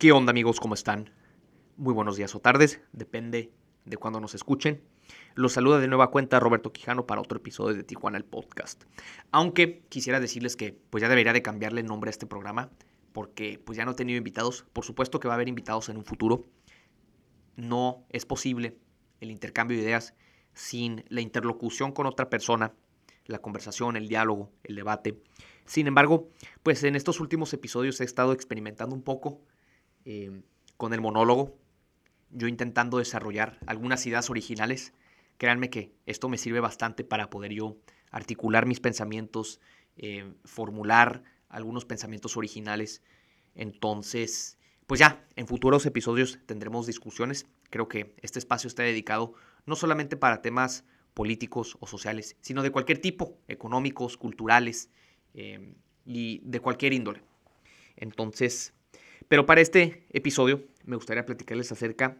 ¿Qué onda amigos? ¿Cómo están? Muy buenos días o tardes, depende de cuando nos escuchen. Los saluda de nueva cuenta Roberto Quijano para otro episodio de Tijuana el Podcast. Aunque quisiera decirles que pues ya debería de cambiarle el nombre a este programa porque pues ya no he tenido invitados. Por supuesto que va a haber invitados en un futuro. No es posible el intercambio de ideas sin la interlocución con otra persona, la conversación, el diálogo, el debate. Sin embargo, pues en estos últimos episodios he estado experimentando un poco eh, con el monólogo, yo intentando desarrollar algunas ideas originales. Créanme que esto me sirve bastante para poder yo articular mis pensamientos, eh, formular algunos pensamientos originales. Entonces, pues ya, en futuros episodios tendremos discusiones. Creo que este espacio está dedicado no solamente para temas políticos o sociales, sino de cualquier tipo, económicos, culturales eh, y de cualquier índole. Entonces, pero para este episodio me gustaría platicarles acerca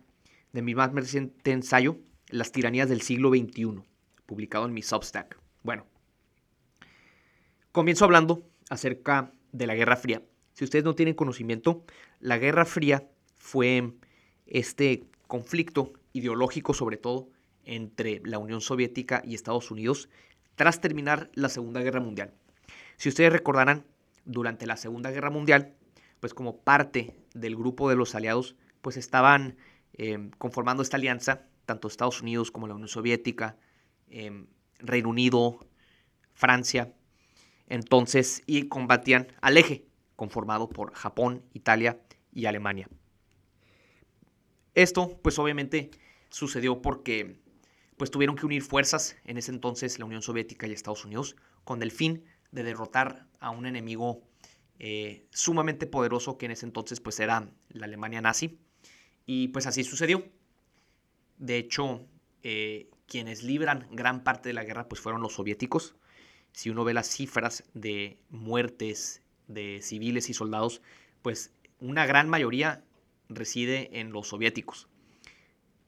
de mi más reciente ensayo, Las tiranías del siglo XXI, publicado en mi Substack. Bueno, comienzo hablando acerca de la Guerra Fría. Si ustedes no tienen conocimiento, la Guerra Fría fue este conflicto ideológico sobre todo entre la Unión Soviética y Estados Unidos tras terminar la Segunda Guerra Mundial. Si ustedes recordarán, durante la Segunda Guerra Mundial, pues como parte del grupo de los aliados, pues estaban eh, conformando esta alianza, tanto Estados Unidos como la Unión Soviética, eh, Reino Unido, Francia, entonces, y combatían al eje, conformado por Japón, Italia y Alemania. Esto, pues obviamente, sucedió porque pues tuvieron que unir fuerzas en ese entonces la Unión Soviética y Estados Unidos con el fin de derrotar a un enemigo eh, sumamente poderoso que en ese entonces pues era la Alemania nazi. Y pues así sucedió. De hecho, eh, quienes libran gran parte de la guerra pues fueron los soviéticos. Si uno ve las cifras de muertes de civiles y soldados, pues una gran mayoría reside en los soviéticos.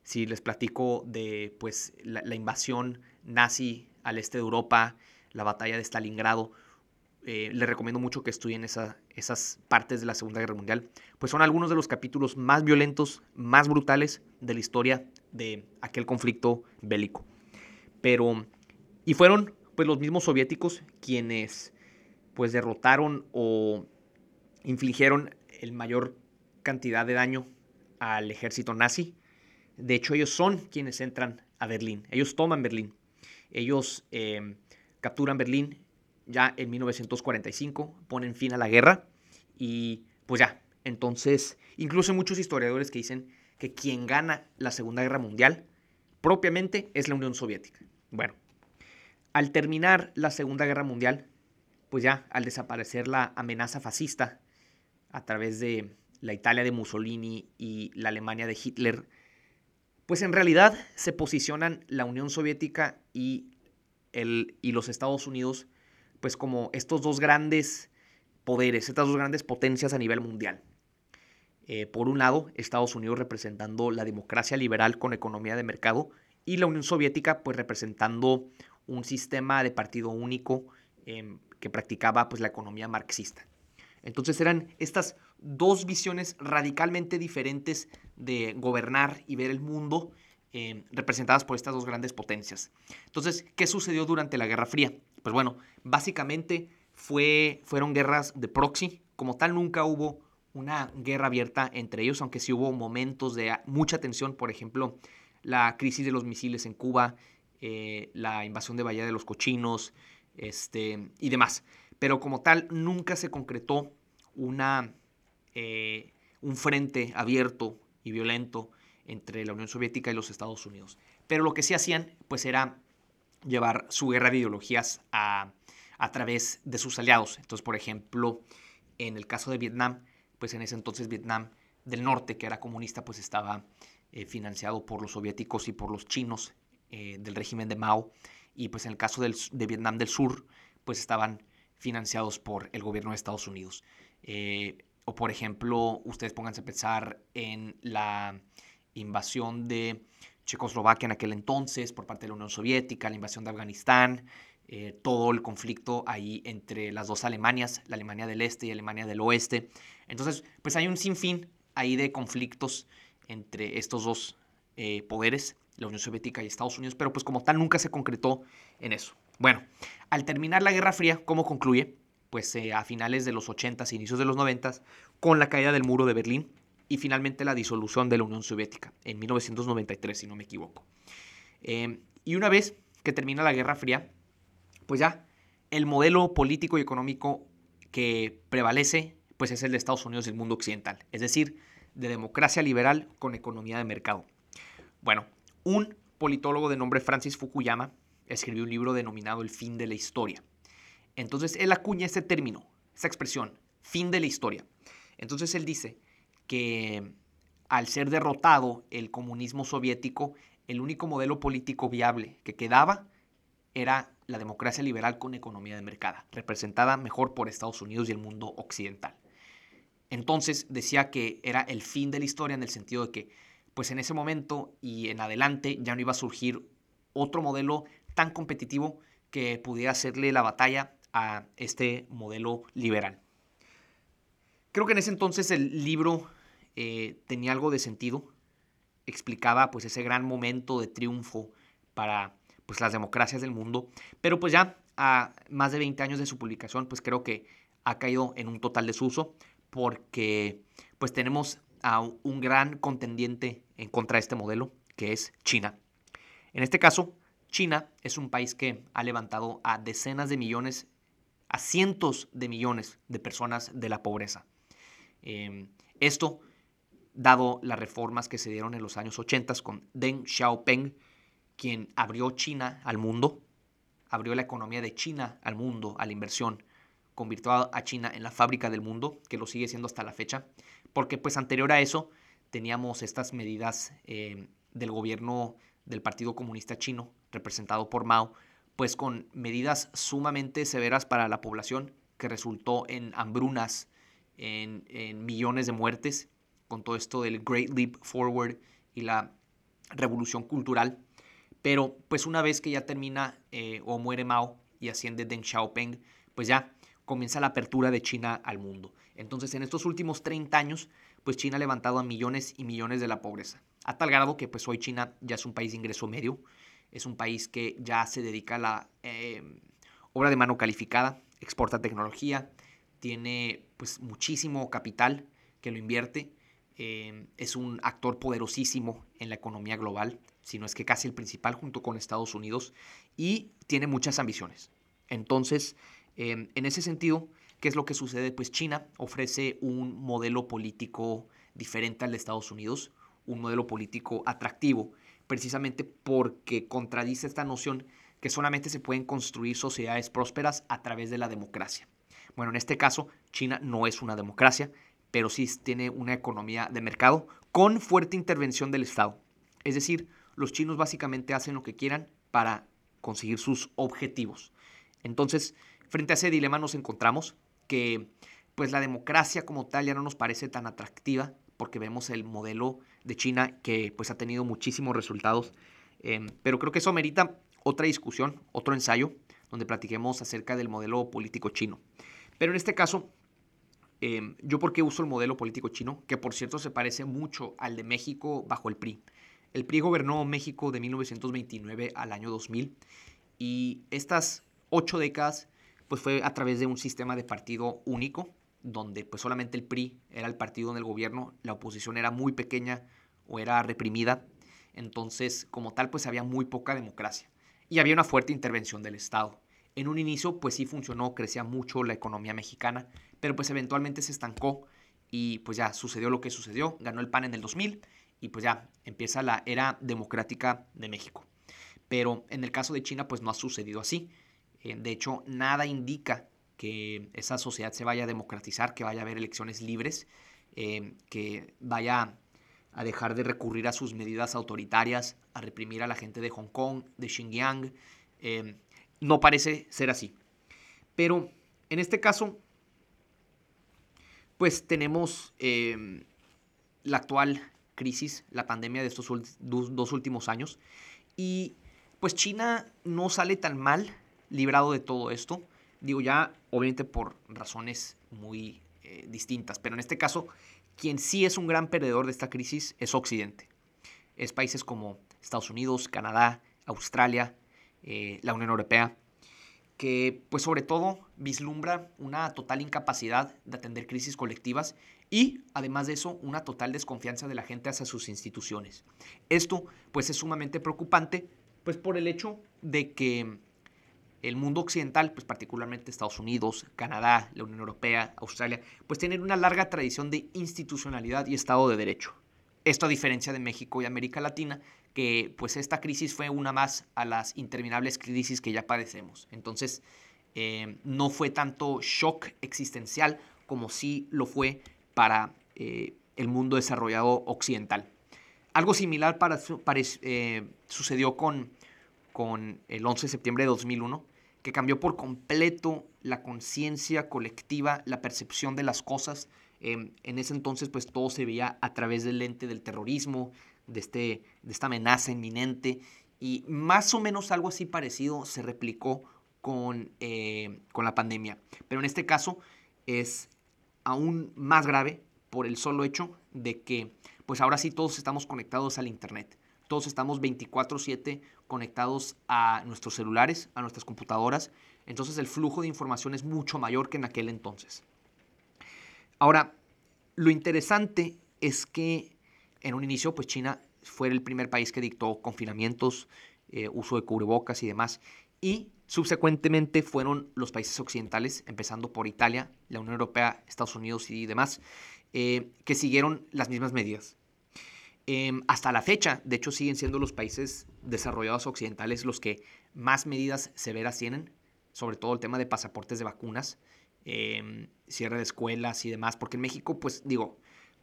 Si les platico de pues la invasión nazi al este de Europa, la batalla de Stalingrado, eh, les recomiendo mucho que estudien esas partes de la Segunda Guerra Mundial, pues son algunos de los capítulos más violentos, más brutales de la historia de aquel conflicto bélico. Pero, y fueron pues los mismos soviéticos quienes pues derrotaron o infligieron el mayor cantidad de daño al ejército nazi. De hecho, ellos son quienes entran a Berlín. Ellos toman Berlín. Ellos eh, capturan Berlín ya en 1945 ponen fin a la guerra y pues ya, entonces incluso muchos historiadores que dicen que quien gana la Segunda Guerra Mundial propiamente es la Unión Soviética. Bueno, al terminar la Segunda Guerra Mundial, pues ya al desaparecer la amenaza fascista a través de la Italia de Mussolini y la Alemania de Hitler, pues en realidad se posicionan la Unión Soviética y, el, y los Estados Unidos pues como estos dos grandes poderes, estas dos grandes potencias a nivel mundial. Eh, por un lado, Estados Unidos representando la democracia liberal con economía de mercado y la Unión Soviética pues representando un sistema de partido único em, que practicaba pues la economía marxista. Entonces eran estas dos visiones radicalmente diferentes de gobernar y ver el mundo em, representadas por estas dos grandes potencias. Entonces, ¿qué sucedió durante la Guerra Fría? Pues bueno, básicamente fue, fueron guerras de proxy. Como tal, nunca hubo una guerra abierta entre ellos, aunque sí hubo momentos de mucha tensión, por ejemplo, la crisis de los misiles en Cuba, eh, la invasión de Bahía de los Cochinos este, y demás. Pero como tal, nunca se concretó una, eh, un frente abierto y violento entre la Unión Soviética y los Estados Unidos. Pero lo que sí hacían, pues era llevar su guerra de ideologías a, través de sus aliados. Entonces, por ejemplo, en el caso de Vietnam, pues en ese entonces Vietnam del Norte, que era comunista, pues estaba eh, financiado por los soviéticos y por los chinos eh, del régimen de Mao. Y pues en el caso de Vietnam del Sur, pues estaban financiados por el gobierno de Estados Unidos. Eh, o por ejemplo, ustedes pónganse a pensar en la invasión de Checoslovaquia en aquel entonces por parte de la Unión Soviética, la invasión de Afganistán, eh, todo el conflicto ahí entre las dos Alemanias, la Alemania del Este y Alemania del Oeste. Entonces, pues hay un sinfín ahí de conflictos entre estos dos eh, poderes, la Unión Soviética y Estados Unidos, pero pues como tal nunca se concretó en eso. Bueno, al terminar la Guerra Fría, ¿cómo concluye? Pues eh, a finales de los 80s, inicios de los 90s, con la caída del muro de Berlín y finalmente la disolución de la Unión Soviética en 1993, si no me equivoco. Eh, y una vez que termina la Guerra Fría, pues ya el modelo político y económico que prevalece pues es el de Estados Unidos y el mundo occidental, es decir, de democracia liberal con economía de mercado. Bueno, un politólogo de nombre Francis Fukuyama escribió un libro denominado El fin de la historia. Entonces él acuña ese término, esa expresión, fin de la historia. Entonces él dice que al ser derrotado el comunismo soviético, el único modelo político viable que quedaba era la democracia liberal con economía de mercado, representada mejor por Estados Unidos y el mundo occidental. Entonces decía que era el fin de la historia en el sentido de que, pues en ese momento y en adelante ya no iba a surgir otro modelo tan competitivo que pudiera hacerle la batalla a este modelo liberal. Creo que en ese entonces el libro eh, tenía algo de sentido, explicaba pues ese gran momento de triunfo para pues las democracias del mundo, pero pues ya a más de 20 años de su publicación pues creo que ha caído en un total desuso porque pues tenemos a un gran contendiente en contra de este modelo que es China. En este caso, China es un país que ha levantado a decenas de millones, a cientos de millones de personas de la pobreza. Em, esto dado las reformas que se dieron en los años 80 con Deng Xiaoping, quien abrió China al mundo, abrió la economía de China al mundo, a la inversión, convirtió a China en la fábrica del mundo, que lo sigue siendo hasta la fecha, porque pues anterior a eso teníamos estas medidas eh, del gobierno del Partido Comunista Chino, representado por Mao, pues con medidas sumamente severas para la población, que resultó en hambrunas, en, en millones de muertes con todo esto del Great Leap Forward y la revolución cultural. Pero pues una vez que ya termina eh, o muere Mao y asciende Deng Xiaoping, pues ya comienza la apertura de China al mundo. Entonces en estos últimos 30 años, pues China ha levantado a millones y millones de la pobreza. A tal grado que pues hoy China ya es un país de ingreso medio, es un país que ya se dedica a la eh, obra de mano calificada, exporta tecnología, tiene pues muchísimo capital que lo invierte Em, es un actor poderosísimo en la economía global, si no es que casi el principal junto con Estados Unidos, y tiene muchas ambiciones. Entonces, em, en ese sentido, ¿qué es lo que sucede? Pues China ofrece un modelo político diferente al de Estados Unidos, un modelo político atractivo, precisamente porque contradice esta noción que solamente se pueden construir sociedades prósperas a través de la democracia. Bueno, en este caso, China no es una democracia, pero sí tiene una economía de mercado con fuerte intervención del Estado. Es decir, los chinos básicamente hacen lo que quieran para conseguir sus objetivos. Entonces, frente a ese dilema nos encontramos que pues la democracia como tal ya no nos parece tan atractiva porque vemos el modelo de China que pues ha tenido muchísimos resultados. Em, pero creo que eso merita otra discusión, otro ensayo, donde platiquemos acerca del modelo político chino. Pero en este caso, Em, yo por qué uso el modelo político chino, que por cierto se parece mucho al de México bajo el PRI. El PRI gobernó México de 1929 al año 2000 y estas ocho décadas pues fue a través de un sistema de partido único, donde pues solamente el PRI era el partido en el gobierno, la oposición era muy pequeña o era reprimida, entonces como tal pues había muy poca democracia y había una fuerte intervención del Estado. En un inicio pues sí funcionó, crecía mucho la economía mexicana, pero pues eventualmente se estancó y pues ya sucedió lo que sucedió, ganó el PAN en el 2000 y pues ya empieza la era democrática de México. Pero en el caso de China pues no ha sucedido así. Eh, de hecho, nada indica que esa sociedad se vaya a democratizar, que vaya a haber elecciones libres, eh, que vaya a dejar de recurrir a sus medidas autoritarias, a reprimir a la gente de Hong Kong, de Xinjiang. Eh, no parece ser así. Pero en este caso, pues tenemos em, la actual crisis, la pandemia de estos dos, últimos años. Y pues China no sale tan mal librado de todo esto. Digo ya, obviamente por razones muy eh, distintas, pero en este caso quien sí es un gran perdedor de esta crisis es Occidente. Es países como Estados Unidos, Canadá, Australia, eh, la Unión Europea, que pues sobre todo vislumbra una total incapacidad de atender crisis colectivas y además de eso una total desconfianza de la gente hacia sus instituciones. Esto pues es sumamente preocupante pues por el hecho de que el mundo occidental, pues particularmente Estados Unidos, Canadá, la Unión Europea, Australia, pues tienen una larga tradición de institucionalidad y Estado de Derecho. Esto a diferencia de México y América Latina, que pues esta crisis fue una más a las interminables crisis que ya padecemos. Entonces, eh, no fue tanto shock existencial como sí lo fue para eh, el mundo desarrollado occidental. Algo similar eh, sucedió con, con el 11 de septiembre de 2001, que cambió por completo la conciencia colectiva, la percepción de las cosas. En ese entonces, pues todo se veía a través del lente del terrorismo, de, este, de esta amenaza inminente, y más o menos algo así parecido se replicó con, eh, con la pandemia. Pero en este caso es aún más grave por el solo hecho de que, pues ahora sí todos estamos conectados al Internet. Todos estamos 24/7 conectados a nuestros celulares, a nuestras computadoras. Entonces el flujo de información es mucho mayor que en aquel entonces. Ahora, lo interesante es que en un inicio, pues China fue el primer país que dictó confinamientos, eh, uso de cubrebocas y demás. Y subsecuentemente fueron los países occidentales, empezando por Italia, la Unión Europea, Estados Unidos y demás, eh, que siguieron las mismas medidas. Em, hasta la fecha, de hecho, siguen siendo los países desarrollados occidentales los que más medidas severas tienen, sobre todo el tema de pasaportes de vacunas, em, cierre de escuelas y demás, porque en México, pues digo,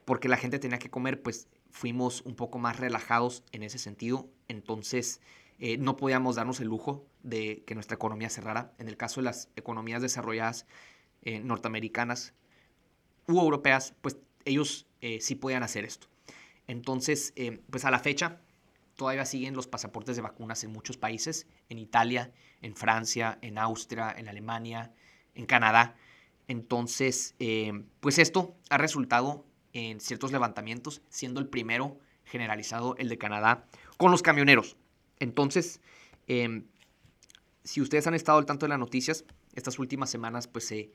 porque la gente tenía que comer, pues fuimos un poco más relajados en ese sentido, entonces eh, no podíamos darnos el lujo de que nuestra economía cerrara. En el caso de las economías desarrolladas eh, norteamericanas u europeas, pues ellos eh, sí podían hacer esto. Entonces, eh, pues a la fecha, todavía siguen los pasaportes de vacunas en muchos países, en Italia, en Francia, en Austria, en Alemania, en Canadá. Entonces, pues esto ha resultado en ciertos levantamientos, siendo el primero generalizado el de Canadá con los camioneros. Entonces, em, si ustedes han estado al tanto de las noticias, estas últimas semanas pues se,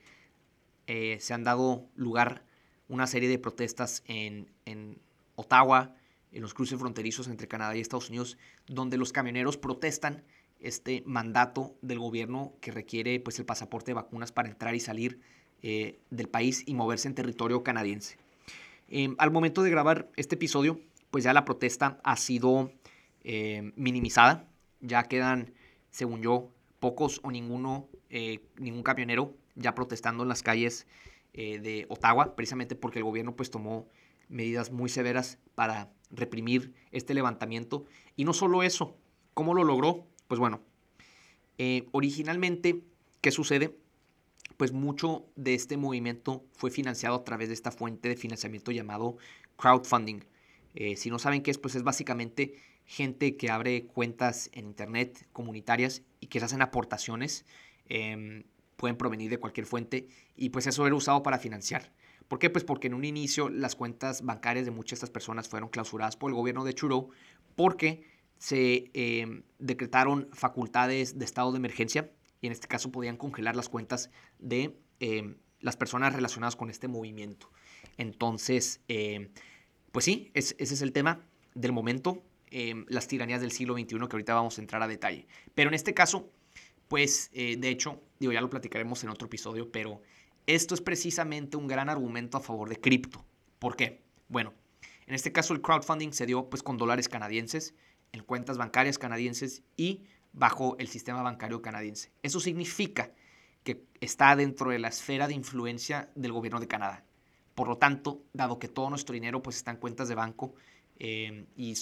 eh, se han dado lugar una serie de protestas en, en Ottawa, en los cruces fronterizos entre Canadá y Estados Unidos, donde los camioneros protestan este mandato del gobierno que requiere pues, el pasaporte de vacunas para entrar y salir eh, del país y moverse en territorio canadiense. Em, al momento de grabar este episodio, pues ya la protesta ha sido eh, minimizada. Ya quedan, según yo, pocos o ninguno, eh, ningún camionero ya protestando en las calles de Ottawa, precisamente porque el gobierno pues tomó medidas muy severas para reprimir este levantamiento. Y no solo eso, ¿cómo lo logró? Pues bueno, eh, originalmente, ¿qué sucede? Pues mucho de este movimiento fue financiado a través de esta fuente de financiamiento llamado crowdfunding. Eh, si no saben qué es, pues es básicamente gente que abre cuentas en internet comunitarias y que se hacen aportaciones, em, pueden provenir de cualquier fuente y pues eso era usado para financiar. ¿Por qué? Pues porque en un inicio las cuentas bancarias de muchas de estas personas fueron clausuradas por el gobierno de Trudeau porque se em, decretaron facultades de estado de emergencia y en este caso podían congelar las cuentas de em, las personas relacionadas con este movimiento. Entonces, em, pues sí, ese es el tema del momento, las tiranías del siglo XXI que ahorita vamos a entrar a detalle. Pero en este caso, pues eh, de hecho, digo, ya lo platicaremos en otro episodio, pero esto es precisamente un gran argumento a favor de cripto. ¿Por qué? Bueno, en este caso el crowdfunding se dio pues con dólares canadienses, en cuentas bancarias canadienses y bajo el sistema bancario canadiense. Eso significa que está dentro de la esfera de influencia del gobierno de Canadá. Por lo tanto, dado que todo nuestro dinero pues está en cuentas de banco eh, y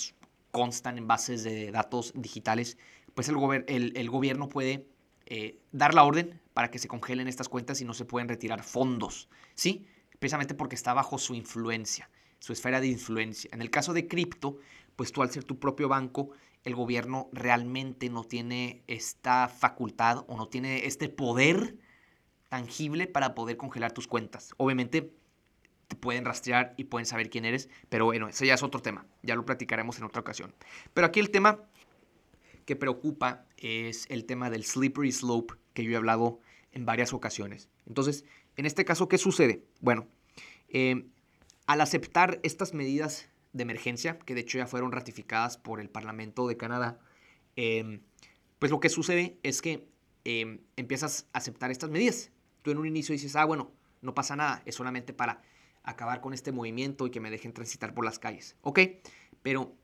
constan en bases de datos digitales, pues el, el gobierno puede eh, dar la orden para que se congelen estas cuentas y no se pueden retirar fondos, ¿sí? Precisamente porque está bajo su influencia, su esfera de influencia. En el caso de cripto, pues tú al ser tu propio banco, el gobierno realmente no tiene esta facultad o no tiene este poder tangible para poder congelar tus cuentas. Obviamente te pueden rastrear y pueden saber quién eres. Pero bueno, ese ya es otro tema. Ya lo platicaremos en otra ocasión. Pero aquí el tema que preocupa es el tema del slippery slope que yo he hablado en varias ocasiones. Entonces, en este caso, ¿qué sucede? Bueno, eh, al aceptar estas medidas de emergencia, que de hecho ya fueron ratificadas por el Parlamento de Canadá, em, pues lo que sucede es que em, empiezas a aceptar estas medidas. Tú en un inicio dices, ah, bueno, no pasa nada, es solamente para acabar con este movimiento y que me dejen transitar por las calles. Ok, pero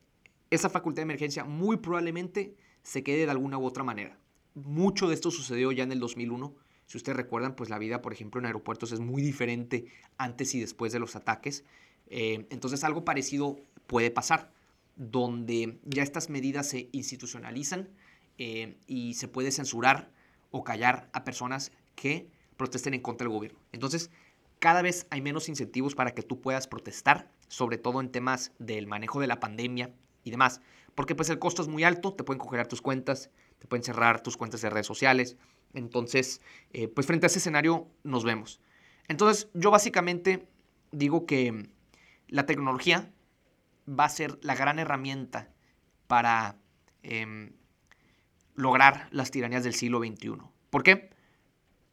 esa facultad de emergencia muy probablemente se quede de alguna u otra manera. Mucho de esto sucedió ya en el 2001. Si ustedes recuerdan, pues la vida, por ejemplo, en aeropuertos es muy diferente antes y después de los ataques. Eh, entonces algo parecido puede pasar, donde ya estas medidas se institucionalizan eh, y se puede censurar o callar a personas que protesten en contra del gobierno. Entonces, cada vez hay menos incentivos para que tú puedas protestar, sobre todo en temas del manejo de la pandemia y demás, porque pues el costo es muy alto, te pueden congelar tus cuentas, te pueden cerrar tus cuentas de redes sociales. Entonces, eh, pues frente a ese escenario nos vemos. Entonces, yo básicamente digo que la tecnología va a ser la gran herramienta para em, lograr las tiranías del siglo XXI. ¿Por qué?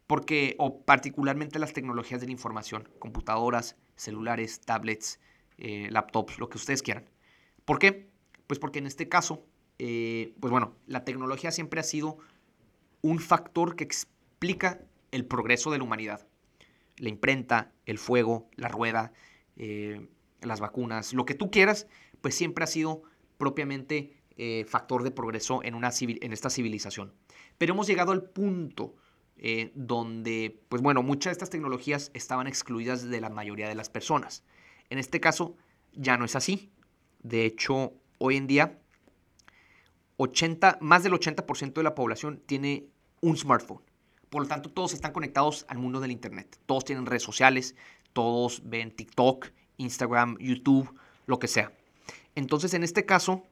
Porque, o particularmente las tecnologías de la información, computadoras, celulares, tablets, eh, laptops, lo que ustedes quieran. ¿Por qué? Pues porque en este caso, eh, pues bueno, la tecnología siempre ha sido un factor que explica el progreso de la humanidad. La imprenta, el fuego, la rueda, eh, las vacunas, lo que tú quieras, pues siempre ha sido propiamente eh, factor de progreso en, una en esta civilización. Pero hemos llegado al punto eh, donde, pues bueno, muchas de estas tecnologías estaban excluidas de la mayoría de las personas. En este caso, ya no es así. De hecho, hoy en día, 80, más del 80% de la población tiene un smartphone. Por lo tanto, todos están conectados al mundo del Internet. Todos tienen redes sociales, todos ven TikTok, Instagram, YouTube, lo que sea. Entonces, en este caso,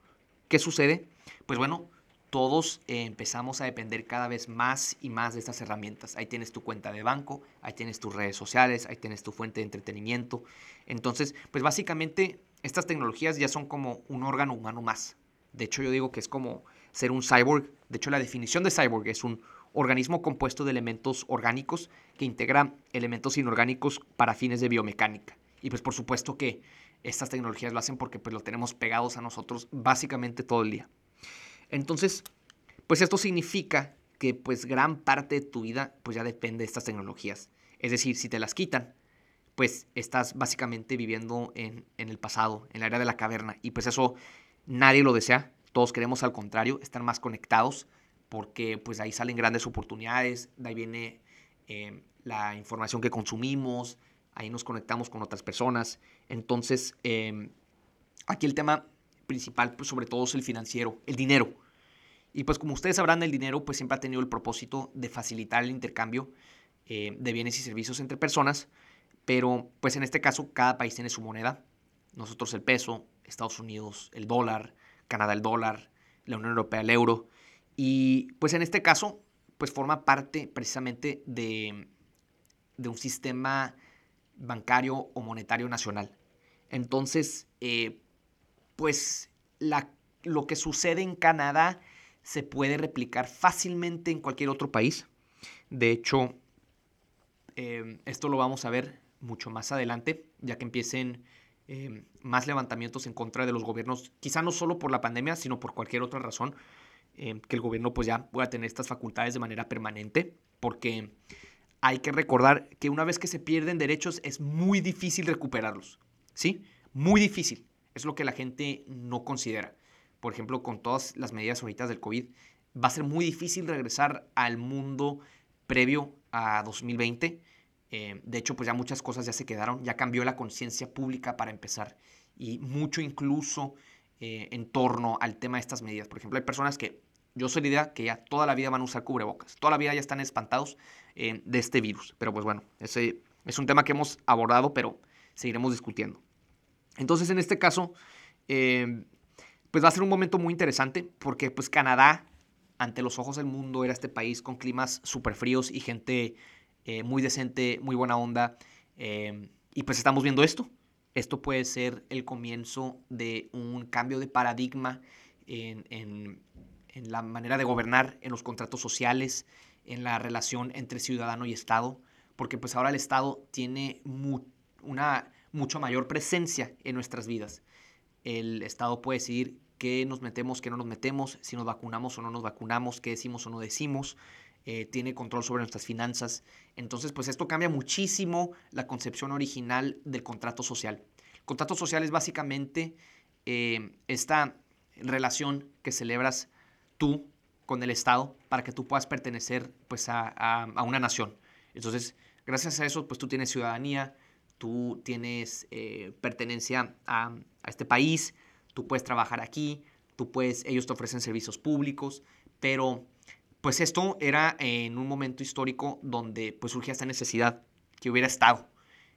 ¿qué sucede? Pues bueno, todos eh, empezamos a depender cada vez más y más de estas herramientas. Ahí tienes tu cuenta de banco, ahí tienes tus redes sociales, ahí tienes tu fuente de entretenimiento. Entonces, pues básicamente estas tecnologías ya son como un órgano humano más. De hecho, yo digo que es como ser un cyborg. De hecho, la definición de cyborg es un organismo compuesto de elementos orgánicos que integra elementos inorgánicos para fines de biomecánica. Y pues por supuesto que estas tecnologías lo hacen porque pues lo tenemos pegados a nosotros básicamente todo el día. Entonces, pues esto significa que pues gran parte de tu vida pues ya depende de estas tecnologías. Es decir, si te las quitan, pues estás básicamente viviendo en, el pasado, en la era de la caverna. Y pues eso nadie lo desea. Todos queremos al contrario, estar más conectados porque pues ahí salen grandes oportunidades, de ahí viene eh, la información que consumimos, ahí nos conectamos con otras personas. Entonces, em, aquí el tema principal, pues sobre todo es el financiero, el dinero. Y pues como ustedes sabrán, el dinero pues siempre ha tenido el propósito de facilitar el intercambio eh, de bienes y servicios entre personas, pero pues en este caso cada país tiene su moneda. Nosotros el peso, Estados Unidos el dólar, Canadá el dólar, la Unión Europea el euro. Y pues en este caso pues forma parte precisamente de, de un sistema bancario o monetario nacional. Entonces, eh, pues lo que sucede en Canadá se puede replicar fácilmente en cualquier otro país. De hecho, em, esto lo vamos a ver mucho más adelante, ya que empiecen em, más levantamientos en contra de los gobiernos, quizá no solo por la pandemia, sino por cualquier otra razón, em, que el gobierno pues ya pueda tener estas facultades de manera permanente, porque hay que recordar que una vez que se pierden derechos es muy difícil recuperarlos. ¿Sí? Muy difícil. Es lo que la gente no considera. Por ejemplo, con todas las medidas ahorita del COVID, va a ser muy difícil regresar al mundo previo a 2020. Eh, de hecho, pues ya muchas cosas ya se quedaron, ya cambió la conciencia pública para empezar y mucho incluso eh, en torno al tema de estas medidas. Por ejemplo, hay personas que yo soy la idea que ya toda la vida van a usar cubrebocas, toda la vida ya están espantados de este virus. Pero pues bueno, ese es un tema que hemos abordado, pero seguiremos discutiendo. Entonces, en este caso, eh, pues va a ser un momento muy interesante porque pues Canadá, ante los ojos del mundo, era este país con climas súper fríos y gente eh, muy decente, muy buena onda. Y pues estamos viendo esto. Esto puede ser el comienzo de un cambio de paradigma en, en la manera de gobernar, en los contratos sociales, en la relación entre ciudadano y Estado, porque pues ahora el Estado tiene una mucho mayor presencia en nuestras vidas. El Estado puede decidir qué nos metemos, qué no nos metemos, si nos vacunamos o no nos vacunamos, qué decimos o no decimos, eh, tiene control sobre nuestras finanzas. Entonces, pues esto cambia muchísimo la concepción original del contrato social. El contrato social es básicamente eh, esta relación que celebras tú con el Estado para que tú puedas pertenecer pues, a, una nación. Entonces, gracias a eso, pues tú tienes ciudadanía, tú tienes eh, pertenencia a, a, este país, tú puedes trabajar aquí, tú puedes, ellos te ofrecen servicios públicos, pero pues esto era en un momento histórico donde pues surgía esta necesidad que hubiera Estado.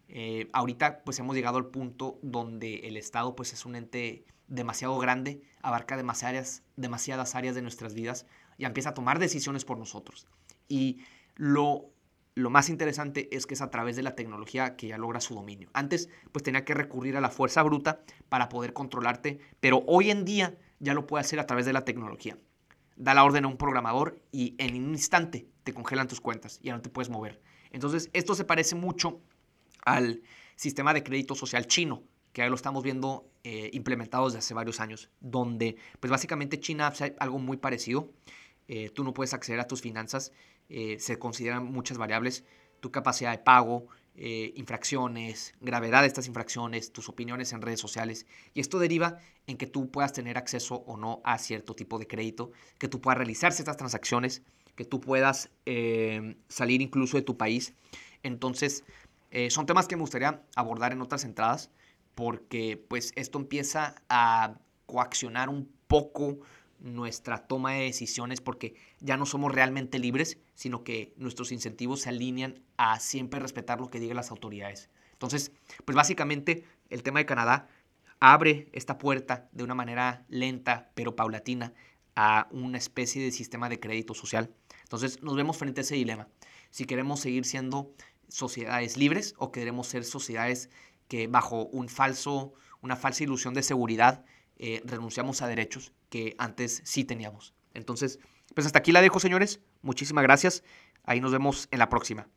Eh, ahorita pues hemos llegado al punto donde el Estado pues es un ente demasiado grande, abarca demasiadas, demasiadas áreas de nuestras vidas y empieza a tomar decisiones por nosotros. Y lo, lo más interesante es que es a través de la tecnología que ya logra su dominio. Antes pues tenía que recurrir a la fuerza bruta para poder controlarte, pero hoy en día ya lo puede hacer a través de la tecnología. Da la orden a un programador y en un instante te congelan tus cuentas, ya no te puedes mover. Entonces esto se parece mucho al sistema de crédito social chino, que ahí lo estamos viendo eh, implementado desde hace varios años, donde pues básicamente China hace algo muy parecido. Eh, tú no puedes acceder a tus finanzas, eh, se consideran muchas variables, tu capacidad de pago, infracciones, gravedad de estas infracciones, tus opiniones en redes sociales. Y esto deriva en que tú puedas tener acceso o no a cierto tipo de crédito, que tú puedas realizar ciertas transacciones, que tú puedas salir incluso de tu país. Entonces, son temas que me gustaría abordar en otras entradas porque pues esto empieza a coaccionar un poco nuestra toma de decisiones porque ya no somos realmente libres, sino que nuestros incentivos se alinean a siempre respetar lo que digan las autoridades. Entonces, pues básicamente el tema de Canadá abre esta puerta de una manera lenta pero paulatina a una especie de sistema de crédito social. Entonces nos vemos frente a ese dilema. Si queremos seguir siendo sociedades libres o queremos ser sociedades que bajo un falso, una falsa ilusión de seguridad eh, renunciamos a derechos que antes sí teníamos. Entonces, pues hasta aquí la dejo, señores. Muchísimas gracias. Ahí nos vemos en la próxima.